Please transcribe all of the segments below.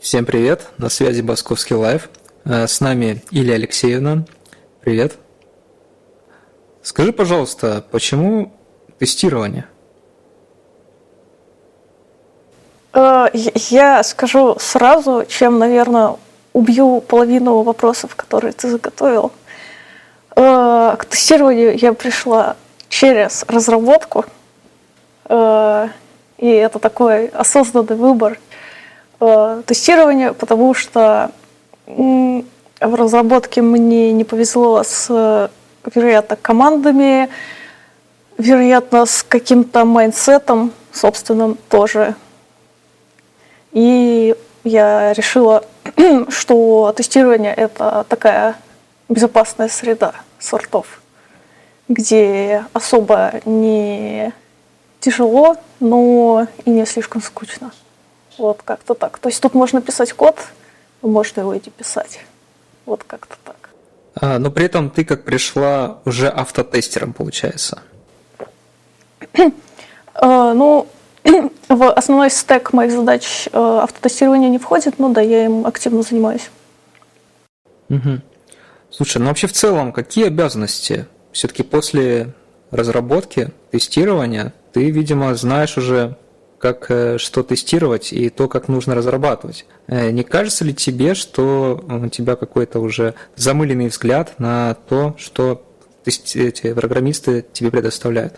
Всем привет, на связи Басковский Лайв. Э, с нами Илья Алексеевна. Привет. Скажи, пожалуйста, почему тестирование? Э, я скажу сразу, чем, наверное, убью половину вопросов, которые ты заготовил. Э, к тестированию я пришла через разработку, и это такой осознанный выбор – э, тестирования, потому что в разработке мне не повезло с, вероятно, командами, вероятно, с каким-то майндсетом собственным тоже. И я решила, что тестирование — это такая безопасная среда sort of, где особо не тяжело, но и не слишком скучно. Вот как-то так. То есть тут можно писать код, можно его идти писать. Вот как-то так. А, но при этом ты как пришла уже автотестером, получается. а, ну, в основной стек моих задач э, автотестирование не входит, но да, я им активно занимаюсь. Угу. Слушай, ну вообще в целом, какие обязанности все-таки после разработки, тестирования, ты, видимо, знаешь уже как э, что тестировать и то, как нужно разрабатывать. Э, не кажется ли тебе, что у тебя какой-то уже замыленный взгляд на то, что эти программисты тебе предоставляют?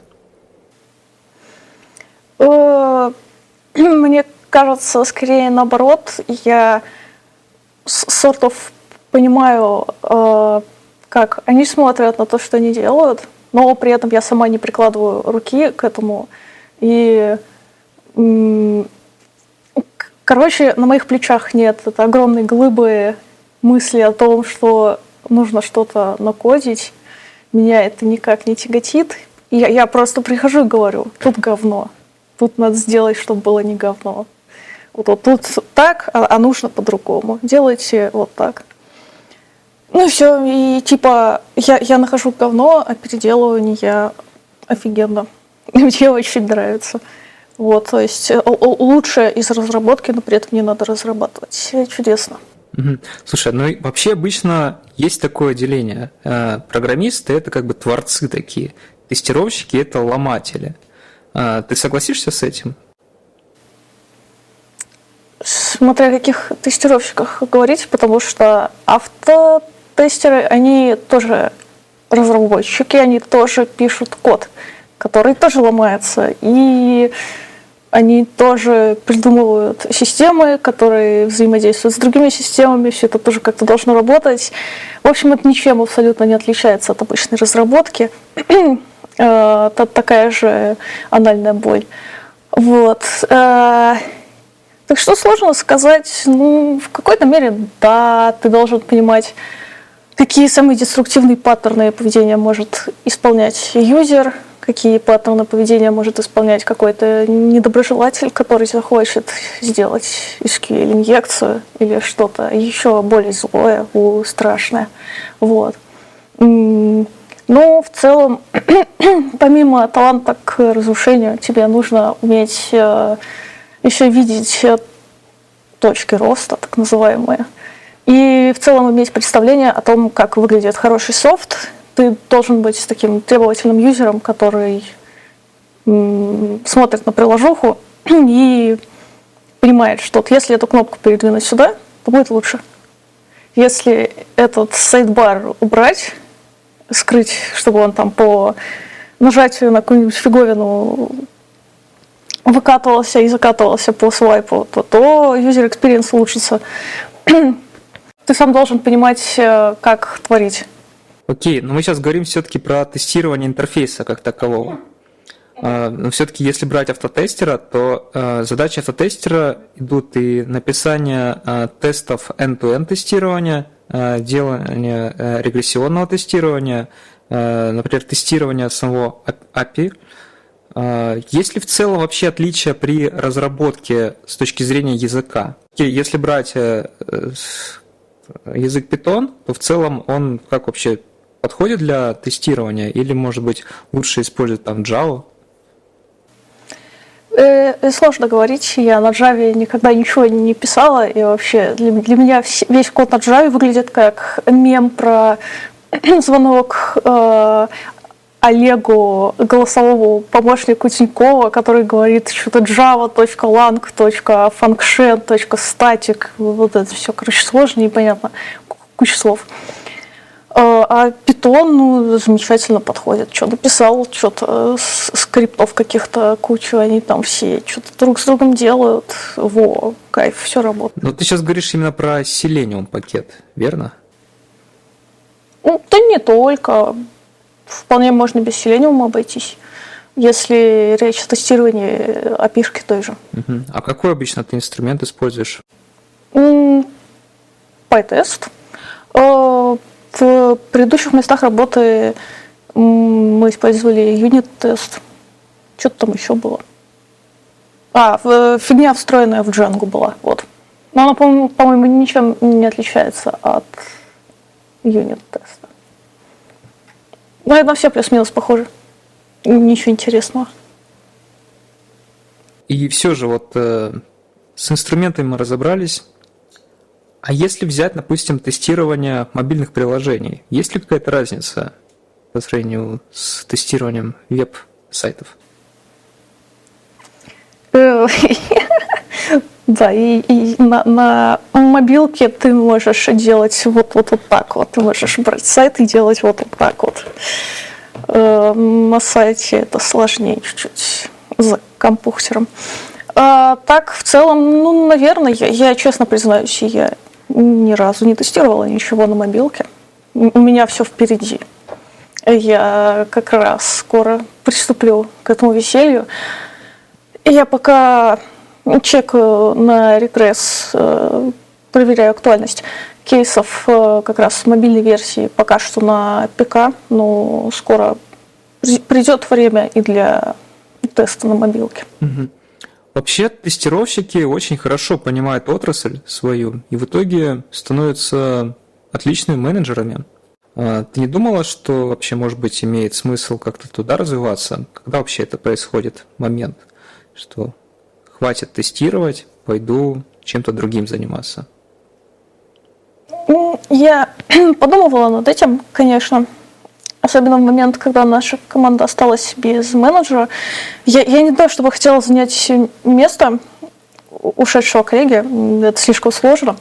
Э, мне кажется, скорее наоборот. Я сортов понимаю, как они смотрят на то, что они делают, но при этом я сама не прикладываю руки к этому. И Короче, на моих плечах нет это огромной глыбы мысли о том, что нужно что-то накодить. Меня это никак не тяготит. И я, я просто прихожу и говорю, тут говно. Тут надо сделать, чтобы было не говно. Вот, вот тут так, а, а нужно по-другому. Делайте вот так. Ну все, и типа я, я нахожу говно, а переделывание офигенно. Мне очень нравится. Вот, то есть э, лучше из разработки, но при этом не надо разрабатывать. Чудесно. Слушай, ну вообще обычно есть такое деление. Э, программисты это как бы творцы такие, тестировщики это ломатели. Э, ты согласишься с этим? Смотря о каких тестировщиках говорить, потому что автотестеры, они тоже разработчики, они тоже пишут код который тоже ломается. И они тоже придумывают системы, которые взаимодействуют с другими системами, все это тоже как-то должно работать. В общем, это ничем абсолютно не отличается от обычной разработки. Это такая же анальная боль. Вот. Э, так что сложно сказать, ну, в какой-то мере, да, ты должен понимать, какие самые деструктивные паттерны поведения может исполнять юзер, какие паттерны поведения может исполнять какой-то недоброжелатель, который захочет сделать SQL-инъекцию или что-то еще более злое, страшное. Вот. Но в целом, помимо таланта к разрушению, тебе нужно уметь э, еще видеть э, точки роста, так называемые, и в целом иметь представление о том, как выглядит хороший софт, ты должен быть таким требовательным юзером, который смотрит на приложуху и понимает, что вот если эту кнопку передвинуть сюда, то будет лучше. Если этот сайдбар убрать, скрыть, чтобы он там по нажатию на какую-нибудь фиговину выкатывался и закатывался по свайпу, то, то user experience улучшится. Ты сам должен понимать, э, как творить. Окей, но мы сейчас говорим все-таки про тестирование интерфейса как такового. А, но все-таки, если брать автотестера, то а, задачи автотестера идут и написание а, тестов end-to-end тестирования, делание регрессионного тестирования, например, тестирование самого API. Есть ли в целом вообще отличия при разработке с точки зрения языка? Если брать э, язык Python, то в целом он как вообще подходит для тестирования или, может быть, лучше использовать там Java? Э, сложно говорить, я на Java никогда ничего не писала, и вообще для, для меня весь код на Java выглядит как мем про звонок э, Олегу, голосовому помощнику Тинькова, который говорит что-то java.lang, function, static, вот это все, короче, сложно, непонятно, куча слов. А, а питон, ну, замечательно подходит. Что написал, что-то скриптов каких-то кучу, они там все что-то друг с другом делают. Во, кайф, все работает. Но ты сейчас говоришь именно про Selenium пакет, верно? Ну, да не только. Вполне можно без Selenium обойтись, если речь о тестировании api той же. Угу. А какой обычно ты инструмент используешь? PyTest. А, в предыдущих местах работы мы использовали юнит-тест. Что-то там еще было. А, фигня встроенная в Django была. Вот. Но она, по-моему, ничем не отличается от юнит-теста. Наверное, все плюс-минус похоже. Ничего интересного. И все же вот э, с инструментами мы разобрались. А если взять, допустим, тестирование мобильных приложений, есть ли какая-то разница по сравнению с тестированием веб-сайтов? Да, и, и на, на мобилке ты можешь делать вот, вот, вот так вот. Ты можешь брать сайт и делать вот, вот так вот. Э, на сайте это сложнее чуть-чуть за компьютером. А так, в целом, ну, наверное, я, я честно признаюсь, я ни разу не тестировала ничего на мобилке. У меня все впереди. Я как раз скоро приступлю к этому веселью. Я пока чекаю на регресс, э, проверяю актуальность кейсов э, как раз мобильной версии пока что на ПК, но скоро придет время и для теста на мобилке. Угу. Вообще тестировщики очень хорошо понимают отрасль свою и в итоге становятся отличными менеджерами. А, ты не думала, что вообще, может быть, имеет смысл как-то туда развиваться? Когда вообще это происходит, момент, что хватит тестировать, пойду чем-то другим заниматься? Я подумывала над этим, конечно. Особенно в момент, когда наша команда осталась без менеджера. Я, я не то, чтобы хотела занять место ушедшего коллеги, это слишком сложно.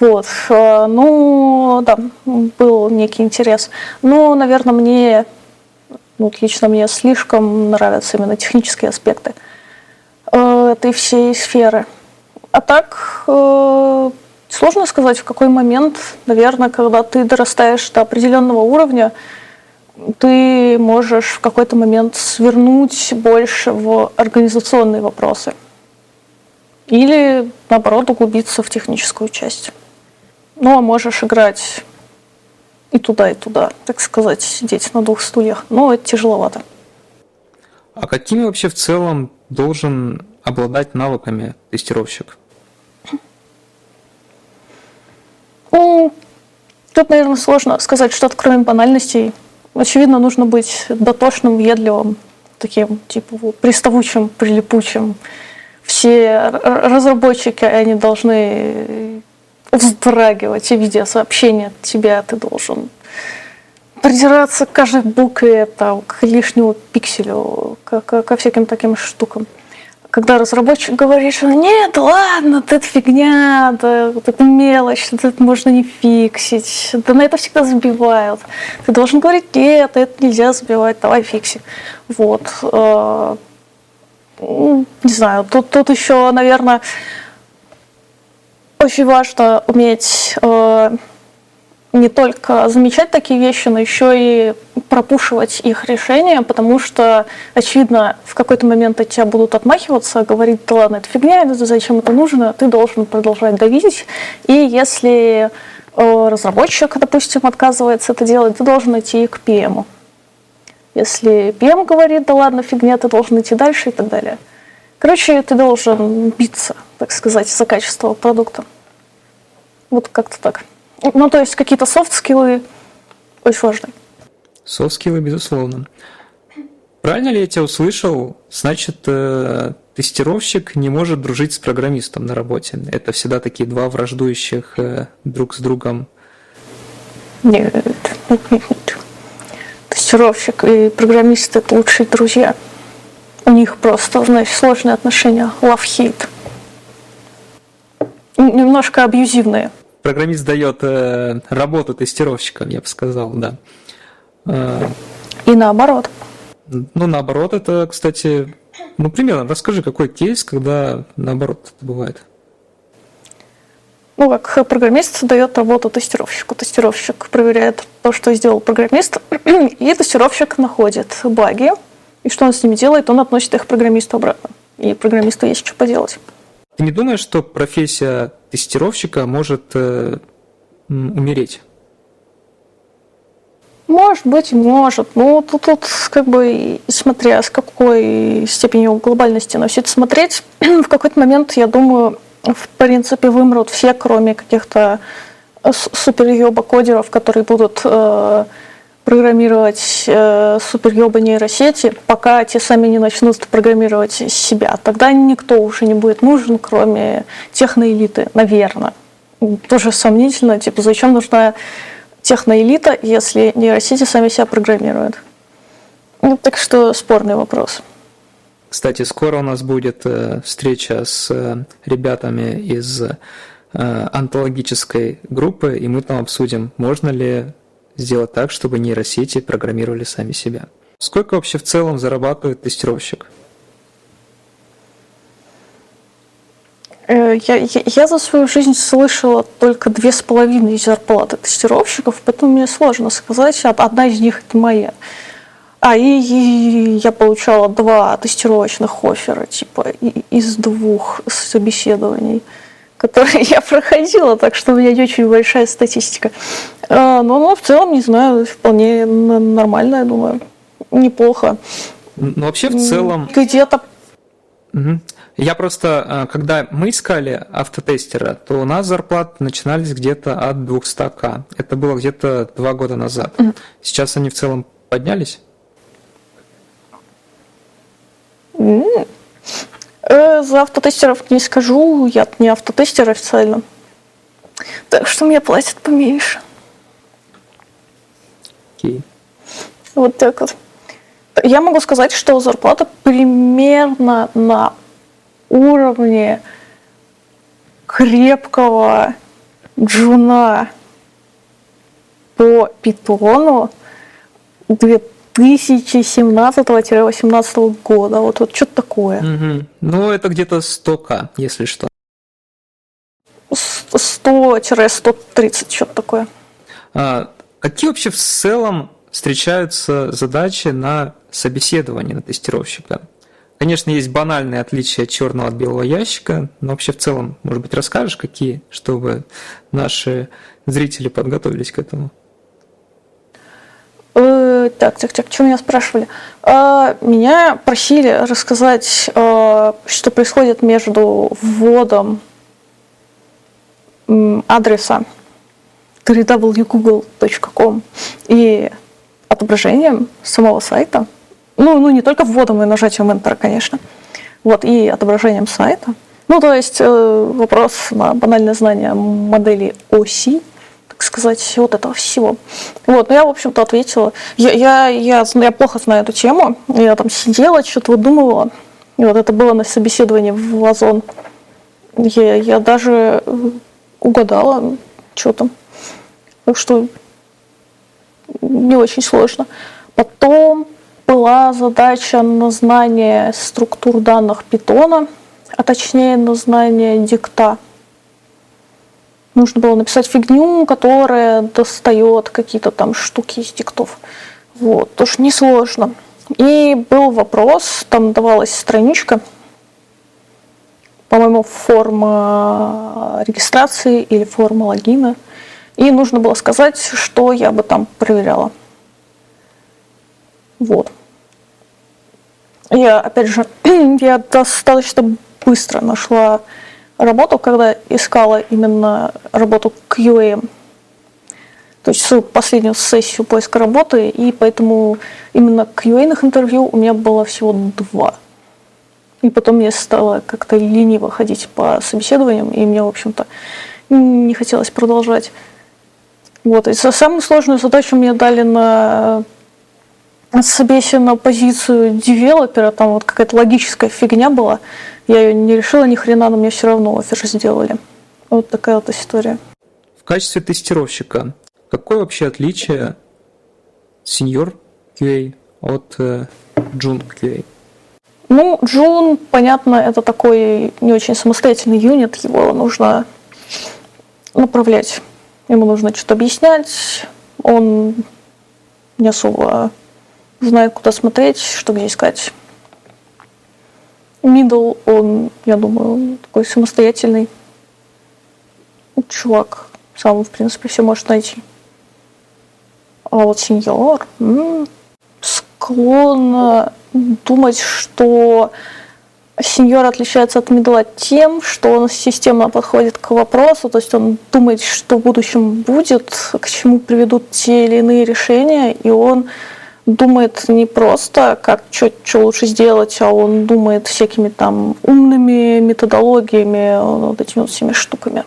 Вот. Э, ну, да, был некий интерес. Но, наверное, мне, ну, лично мне слишком нравятся именно технические аспекты э, этой всей сферы. А так, э, сложно сказать, в какой момент, наверное, когда ты дорастаешь до определенного уровня, ты можешь в какой-то момент свернуть больше в организационные вопросы. Или, наоборот, углубиться в техническую часть. Ну, а можешь играть и туда, и туда, так сказать, сидеть на двух стульях. Но это тяжеловато. А какими вообще в целом должен обладать навыками тестировщик? Ну, тут, наверное, сложно сказать что-то, кроме банальностей очевидно, нужно быть дотошным, въедливым, таким, типа, приставучим, прилипучим. Все разработчики, они должны вздрагивать и видя сообщение от тебя, ты должен придираться к каждой букве, там, к лишнему пикселю, ко, ко, ко всяким таким штукам когда разработчик говорит, что нет, ладно, это фигня, да, вот это мелочь, это можно не фиксить, да на это всегда забивают. Ты должен говорить, нет, это нельзя забивать, давай фикси. Вот. Э, не знаю, тут, тут еще, наверное, очень важно уметь э, не только замечать такие вещи, но еще и пропушивать их решения, потому что, очевидно, в какой-то момент от тебя будут отмахиваться, говорить, да ладно, это фигня, зачем это нужно, ты должен продолжать давить. И если э, разработчик, допустим, отказывается это делать, ты должен идти к PM. Если PM говорит, да ладно, фигня, ты должен идти дальше и так далее. Короче, ты должен биться, так сказать, за качество продукта. Вот как-то так. Ну, то есть какие-то софт-скиллы очень важны. Софт-скиллы, безусловно. Правильно ли я тебя услышал? Значит, э, тестировщик не может дружить с программистом на работе. Это всегда такие два враждующих э, друг с другом. Нет, нет, нет, нет. Тестировщик и программист – это лучшие друзья. У них просто, значит, сложные отношения, love-hate. Немножко абьюзивные. Программист дает э, работу тестировщикам, я бы сказал, да. И наоборот. Ну, наоборот, это, кстати, ну, примерно, расскажи, какой кейс, когда наоборот это бывает? Ну, как программист дает работу тестировщику. Тестировщик проверяет то, что сделал программист, и тестировщик находит баги, и что он с ними делает, он относит их программисту обратно. И программисту есть что поделать. Ты не думаешь, что профессия тестировщика может э, умереть? Может быть, может. Ну, тут, тут как бы, смотря с какой степенью глобальности на все это смотреть, в какой-то момент, я думаю, в принципе, вымрут все, кроме каких-то суперъеба кодеров, которые будут э, программировать э, суперъеба нейросети, пока те сами не начнут программировать себя. Тогда никто уже не будет нужен, кроме техноэлиты, наверное. Тоже сомнительно, типа, зачем нужна техноэлита, если нейросети сами себя программируют. Ну, так что спорный вопрос. Кстати, скоро у нас будет э, встреча с э, ребятами из э, антологической группы, и мы там обсудим, можно ли сделать так, чтобы нейросети программировали сами себя. Сколько вообще в целом зарабатывает тестировщик? Э, я, я, я за свою жизнь слышала только две с половиной зарплаты тестировщиков, поэтому мне сложно сказать. Одна из них это моя. А и, и я получала два тестировочных оффера, типа из двух собеседований, которые я проходила, так что у меня не очень большая статистика. А, но, но в целом, не знаю, вполне нормально, я думаю, неплохо. Ну вообще в целом... Где-то Угу. Я просто, э, когда мы искали автотестера, то у нас зарплаты начинались где-то от 200к. Это было где-то два года назад. Угу. Сейчас они в целом поднялись? Mm. За автотестеров не скажу, я не автотестер официально. Так что мне платят поменьше. Okay. Вот так вот. Я могу сказать, что зарплата примерно на уровне крепкого джуна по питону 2017-2018 года. Вот, вот что-то такое. Угу. Ну, это где-то 100к, если что. 100-130, что-то такое. А, какие вообще в целом встречаются задачи на собеседование на тестировщика? Конечно, есть банальные отличия черного от белого ящика, но вообще в целом, может быть, расскажешь, какие, чтобы наши зрители подготовились к этому? Так, так, так, что меня спрашивали? Э, меня просили рассказать, э, что происходит между вводом адреса www.google.com и отображением самого сайта. Ну, ну, не только вводом и нажатием Enter, конечно. Вот, и отображением сайта. Ну, то есть э, вопрос на банальное знание модели оси, сказать, вот этого всего. Вот, ну я, в общем-то, ответила. Я, я, я, я плохо знаю эту тему. Я там сидела, что-то выдумывала. И вот это было на собеседовании в Озон. Я, я даже угадала, что там. Так что не очень сложно. Потом была задача на знание структур данных питона, а точнее на знание дикта. Нужно было написать фигню, которая достает какие-то там штуки из диктов. Вот, тоже несложно. И был вопрос, там давалась страничка, по-моему, форма регистрации или форма логина. И нужно было сказать, что я бы там проверяла. Вот. Я, опять же, я достаточно быстро нашла работу, когда искала именно работу QA. То есть свою последнюю сессию поиска работы, и поэтому именно QA интервью у меня было всего два. И потом мне стало как-то лениво ходить по собеседованиям, и мне, в общем-то, не хотелось продолжать. Вот. И самую сложную задачу мне дали на собесе на позицию девелопера, там вот какая-то логическая фигня была. Я ее не решила ни хрена, но мне все равно офер сделали. Вот такая вот история. В качестве тестировщика, какое вообще отличие сеньор QA от э, Джун QA? Ну, Джун, понятно, это такой не очень самостоятельный юнит, его нужно направлять. Ему нужно что-то объяснять, он не особо знает, куда смотреть, что где искать. Мидл, он, я думаю, такой самостоятельный чувак. Сам, в принципе, все может найти. А вот сеньор м-м, склонна думать, что сеньор отличается от мидла тем, что он системно подходит к вопросу, то есть он думает, что в будущем будет, к чему приведут те или иные решения, и он думает не просто, как что, лучше сделать, а он думает всякими там умными методологиями, вот этими вот всеми штуками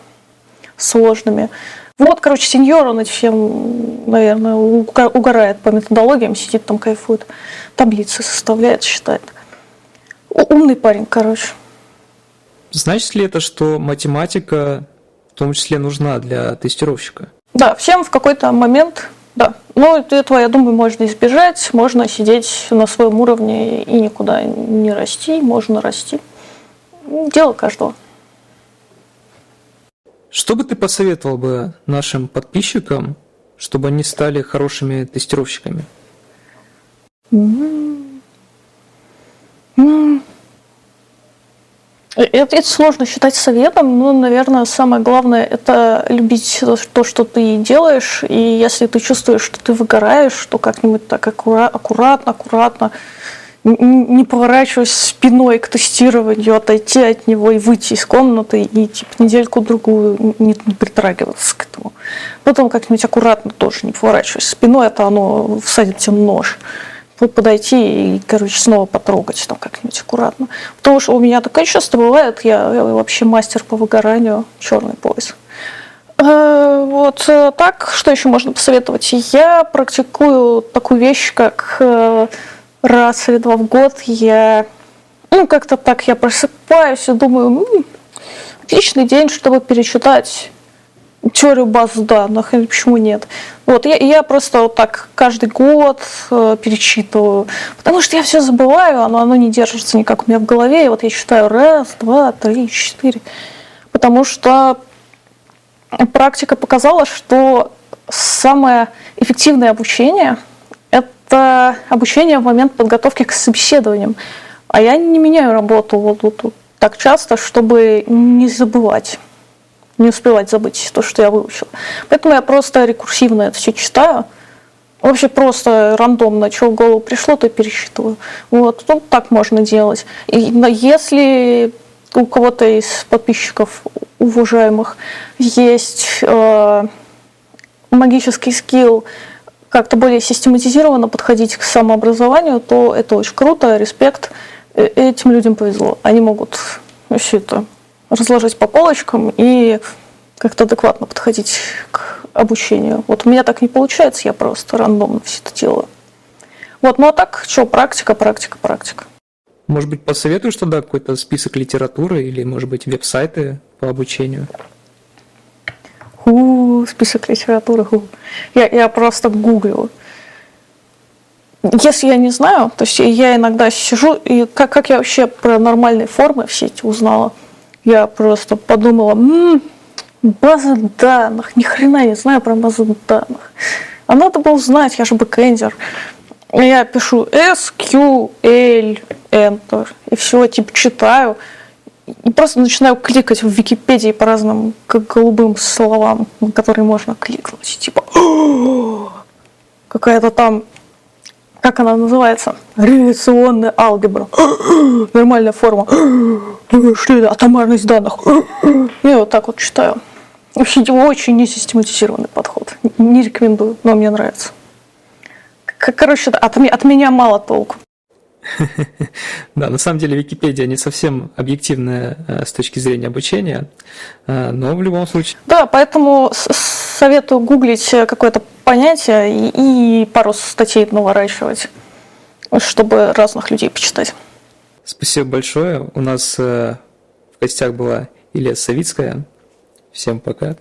сложными. Вот, короче, сеньор, он всем, наверное, угорает по методологиям, сидит там, кайфует, таблицы составляет, считает. Умный парень, короче. Значит ли это, что математика в том числе нужна для тестировщика? Да, всем в какой-то момент да, ну этого, я думаю, можно избежать, можно сидеть на своем уровне и никуда не расти, можно расти. Дело каждого. Что бы ты посоветовал бы нашим подписчикам, чтобы они стали хорошими тестировщиками? Mm-hmm. Это, это сложно считать советом, но, наверное, самое главное – это любить то, что ты делаешь, и если ты чувствуешь, что ты выгораешь, то как-нибудь так аккуратно, аккуратно, не поворачиваясь спиной к тестированию, отойти от него и выйти из комнаты и типа недельку-другую не, не притрагиваться к этому. Потом как-нибудь аккуратно тоже не поворачиваясь спиной, это оно всадит тебе нож подойти и, короче, снова потрогать там как-нибудь аккуратно. Потому что у меня такое часто бывает, я, я вообще мастер по выгоранию, черный пояс. Э, вот э, так, что еще можно посоветовать? Я практикую такую вещь, как э, раз или два в год я, ну, как-то так я просыпаюсь и думаю, отличный день, чтобы перечитать теорию баз данных, почему нет. Вот, я, я просто вот так каждый год э, перечитываю, потому что я все забываю, оно, оно не держится никак у меня в голове, и вот я читаю раз, два, три, четыре, потому что практика показала, что самое эффективное обучение – это обучение в момент подготовки к собеседованиям. А я не меняю работу вот, вот, вот так часто, чтобы не забывать не успевать забыть то, что я выучила. Поэтому я просто рекурсивно это все читаю. Вообще просто рандомно, что в голову пришло, то пересчитываю. Вот, ну, так можно делать. И если у кого-то из подписчиков уважаемых есть э, магический скилл как-то более систематизированно подходить к самообразованию, то это очень круто, респект. Э, этим людям повезло. Они могут все это разложить по полочкам и как-то адекватно подходить к обучению. Вот у меня так не получается, я просто рандомно все это делаю. Вот, ну а так, что, практика, практика, практика. Может быть, посоветуешь тогда какой-то список литературы или, может быть, веб-сайты по обучению? У, список литературы. У. Я, я просто гуглю. Если я не знаю, то есть я иногда сижу, и как, как я вообще про нормальные формы все эти узнала – я просто подумала, м-м, база данных, ни хрена не знаю про базы данных. А надо было знать, я же бэкэндер. Я пишу SQL, Enter, и все, типа читаю, и просто начинаю кликать в Википедии по разным как голубым словам, на которые можно кликнуть. Типа, какая-то там как она называется? Реляционная алгебра. Нормальная форма. Что это? Атомарность данных. Я вот так вот читаю. Вообще очень несистематизированный подход. Не рекомендую, но мне нравится. Короче, от, от меня мало толку. Да, на самом деле Википедия не совсем объективная э, с точки зрения обучения, э, но в любом случае. Да, поэтому советую гуглить какое-то понятие и пару статей наворачивать, чтобы разных людей почитать. Спасибо большое. У нас в гостях была Илья Савицкая. Всем пока.